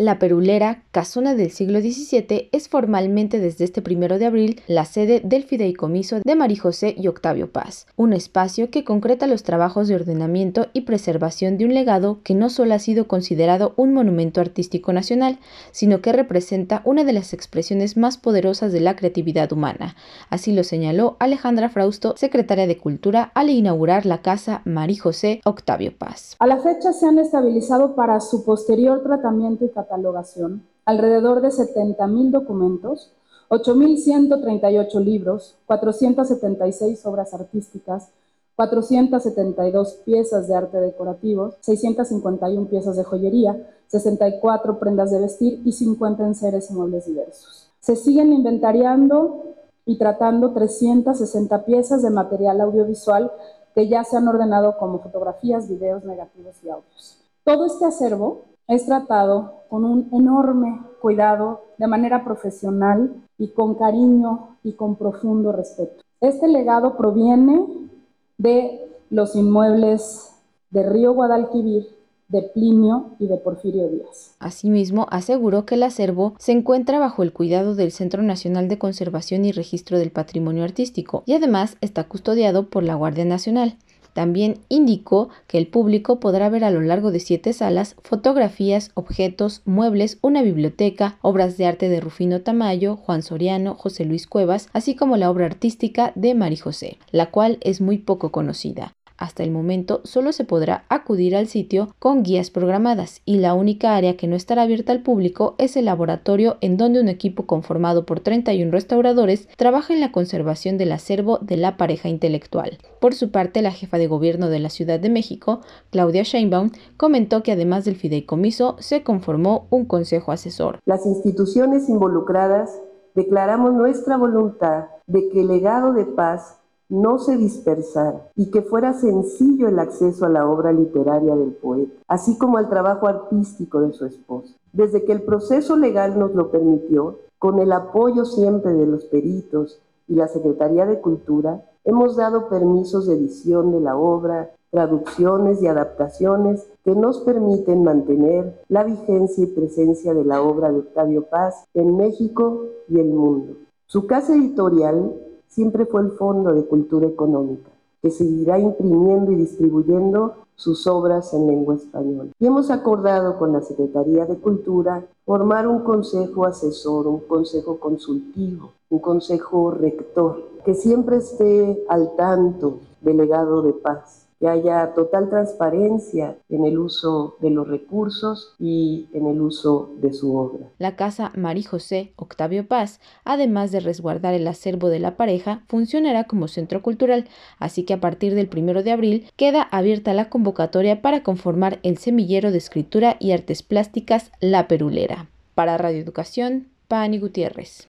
La Perulera, casona del siglo XVII, es formalmente desde este primero de abril la sede del fideicomiso de María José y Octavio Paz, un espacio que concreta los trabajos de ordenamiento y preservación de un legado que no solo ha sido considerado un monumento artístico nacional, sino que representa una de las expresiones más poderosas de la creatividad humana. Así lo señaló Alejandra Frausto, secretaria de Cultura, al inaugurar la casa María José Octavio Paz. A la fecha se han estabilizado para su posterior tratamiento y alrededor de 70.000 documentos, 8.138 libros, 476 obras artísticas, 472 piezas de arte decorativo, 651 piezas de joyería, 64 prendas de vestir y 50 enseres y muebles diversos. Se siguen inventariando y tratando 360 piezas de material audiovisual que ya se han ordenado como fotografías, videos, negativos y audios. Todo este acervo es tratado con un enorme cuidado, de manera profesional y con cariño y con profundo respeto. Este legado proviene de los inmuebles de Río Guadalquivir, de Plinio y de Porfirio Díaz. Asimismo, aseguró que el acervo se encuentra bajo el cuidado del Centro Nacional de Conservación y Registro del Patrimonio Artístico y además está custodiado por la Guardia Nacional. También indicó que el público podrá ver a lo largo de siete salas fotografías, objetos, muebles, una biblioteca, obras de arte de Rufino Tamayo, Juan Soriano, José Luis Cuevas, así como la obra artística de Mari José, la cual es muy poco conocida. Hasta el momento solo se podrá acudir al sitio con guías programadas y la única área que no estará abierta al público es el laboratorio en donde un equipo conformado por 31 restauradores trabaja en la conservación del acervo de la pareja intelectual. Por su parte, la jefa de gobierno de la Ciudad de México, Claudia Sheinbaum, comentó que además del fideicomiso se conformó un consejo asesor. Las instituciones involucradas declaramos nuestra voluntad de que el legado de paz no se dispersara y que fuera sencillo el acceso a la obra literaria del poeta, así como al trabajo artístico de su esposa. Desde que el proceso legal nos lo permitió, con el apoyo siempre de los peritos y la Secretaría de Cultura, hemos dado permisos de edición de la obra, traducciones y adaptaciones que nos permiten mantener la vigencia y presencia de la obra de Octavio Paz en México y el mundo. Su casa editorial siempre fue el Fondo de Cultura Económica, que seguirá imprimiendo y distribuyendo sus obras en lengua española. Y hemos acordado con la Secretaría de Cultura formar un consejo asesor, un consejo consultivo, un consejo rector, que siempre esté al tanto del legado de paz que haya total transparencia en el uso de los recursos y en el uso de su obra. La Casa María José Octavio Paz, además de resguardar el acervo de la pareja, funcionará como centro cultural, así que a partir del primero de abril queda abierta la convocatoria para conformar el semillero de escritura y artes plásticas La Perulera. Para Radio Educación, Pani Gutiérrez.